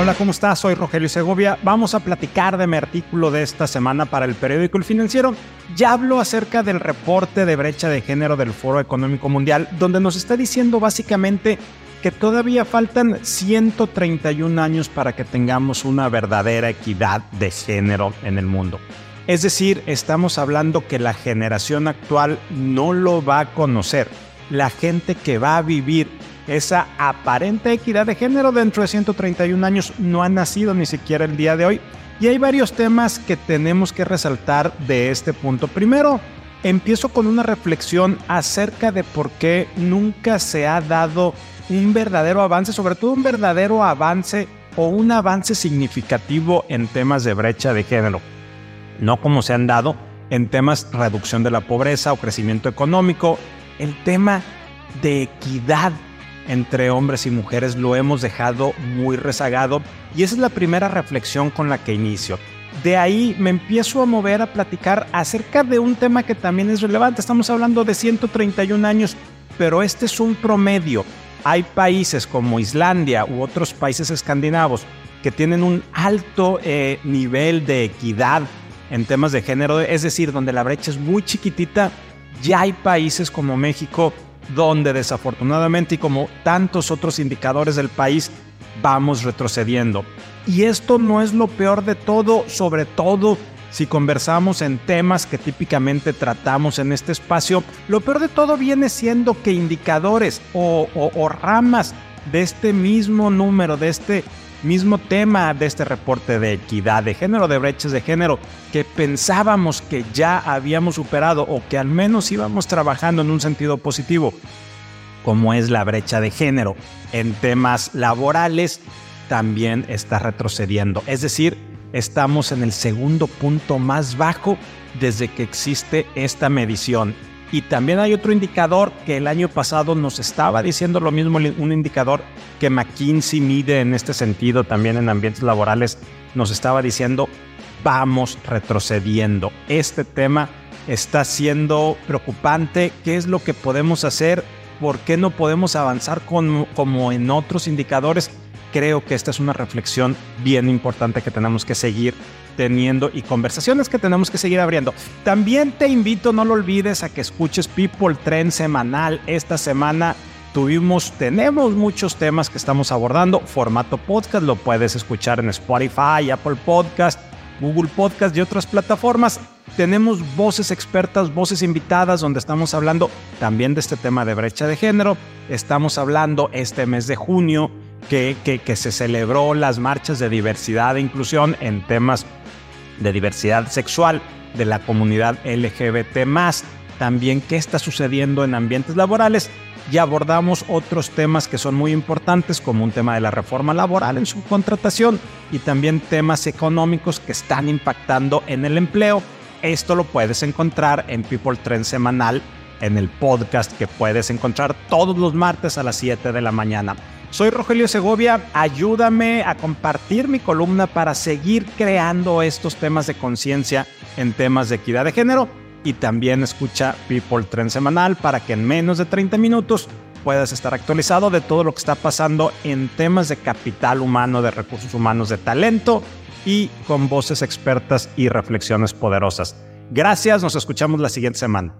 Hola, ¿cómo estás? Soy Rogelio Segovia. Vamos a platicar de mi artículo de esta semana para el periódico El Financiero. Ya hablo acerca del reporte de brecha de género del Foro Económico Mundial, donde nos está diciendo básicamente que todavía faltan 131 años para que tengamos una verdadera equidad de género en el mundo. Es decir, estamos hablando que la generación actual no lo va a conocer. La gente que va a vivir esa aparente equidad de género dentro de 131 años no ha nacido ni siquiera el día de hoy. Y hay varios temas que tenemos que resaltar de este punto. Primero, empiezo con una reflexión acerca de por qué nunca se ha dado un verdadero avance, sobre todo un verdadero avance o un avance significativo en temas de brecha de género. No como se han dado en temas reducción de la pobreza o crecimiento económico, el tema de equidad entre hombres y mujeres lo hemos dejado muy rezagado y esa es la primera reflexión con la que inicio. De ahí me empiezo a mover a platicar acerca de un tema que también es relevante. Estamos hablando de 131 años, pero este es un promedio. Hay países como Islandia u otros países escandinavos que tienen un alto eh, nivel de equidad en temas de género, es decir, donde la brecha es muy chiquitita. Ya hay países como México donde desafortunadamente y como tantos otros indicadores del país vamos retrocediendo. Y esto no es lo peor de todo, sobre todo si conversamos en temas que típicamente tratamos en este espacio, lo peor de todo viene siendo que indicadores o, o ramas de este mismo número, de este mismo tema de este reporte de equidad de género, de brechas de género, que pensábamos que ya habíamos superado o que al menos íbamos trabajando en un sentido positivo, como es la brecha de género en temas laborales, también está retrocediendo. Es decir, estamos en el segundo punto más bajo desde que existe esta medición y también hay otro indicador que el año pasado nos estaba diciendo lo mismo, un indicador que McKinsey mide en este sentido también en ambientes laborales, nos estaba diciendo, vamos retrocediendo. Este tema está siendo preocupante. ¿Qué es lo que podemos hacer? ¿Por qué no podemos avanzar como en otros indicadores? Creo que esta es una reflexión bien importante que tenemos que seguir teniendo y conversaciones que tenemos que seguir abriendo. También te invito, no lo olvides, a que escuches People Trend semanal. Esta semana tuvimos, tenemos muchos temas que estamos abordando. Formato podcast lo puedes escuchar en Spotify, Apple Podcast, Google Podcast y otras plataformas. Tenemos voces expertas, voces invitadas, donde estamos hablando también de este tema de brecha de género. Estamos hablando este mes de junio que, se celebró las marchas de diversidad e inclusión en temas de diversidad sexual de la comunidad LGBT también qué está sucediendo en ambientes laborales y abordamos otros temas que son muy importantes como un tema de la reforma laboral en su contratación y también temas económicos que están impactando en el empleo. Esto lo puedes encontrar en People Trend semanal en el podcast que puedes encontrar todos los martes a las 7 de la mañana. Soy Rogelio Segovia, ayúdame a compartir mi columna para seguir creando estos temas de conciencia en temas de equidad de género y también escucha People Trend Semanal para que en menos de 30 minutos puedas estar actualizado de todo lo que está pasando en temas de capital humano, de recursos humanos, de talento y con voces expertas y reflexiones poderosas. Gracias, nos escuchamos la siguiente semana.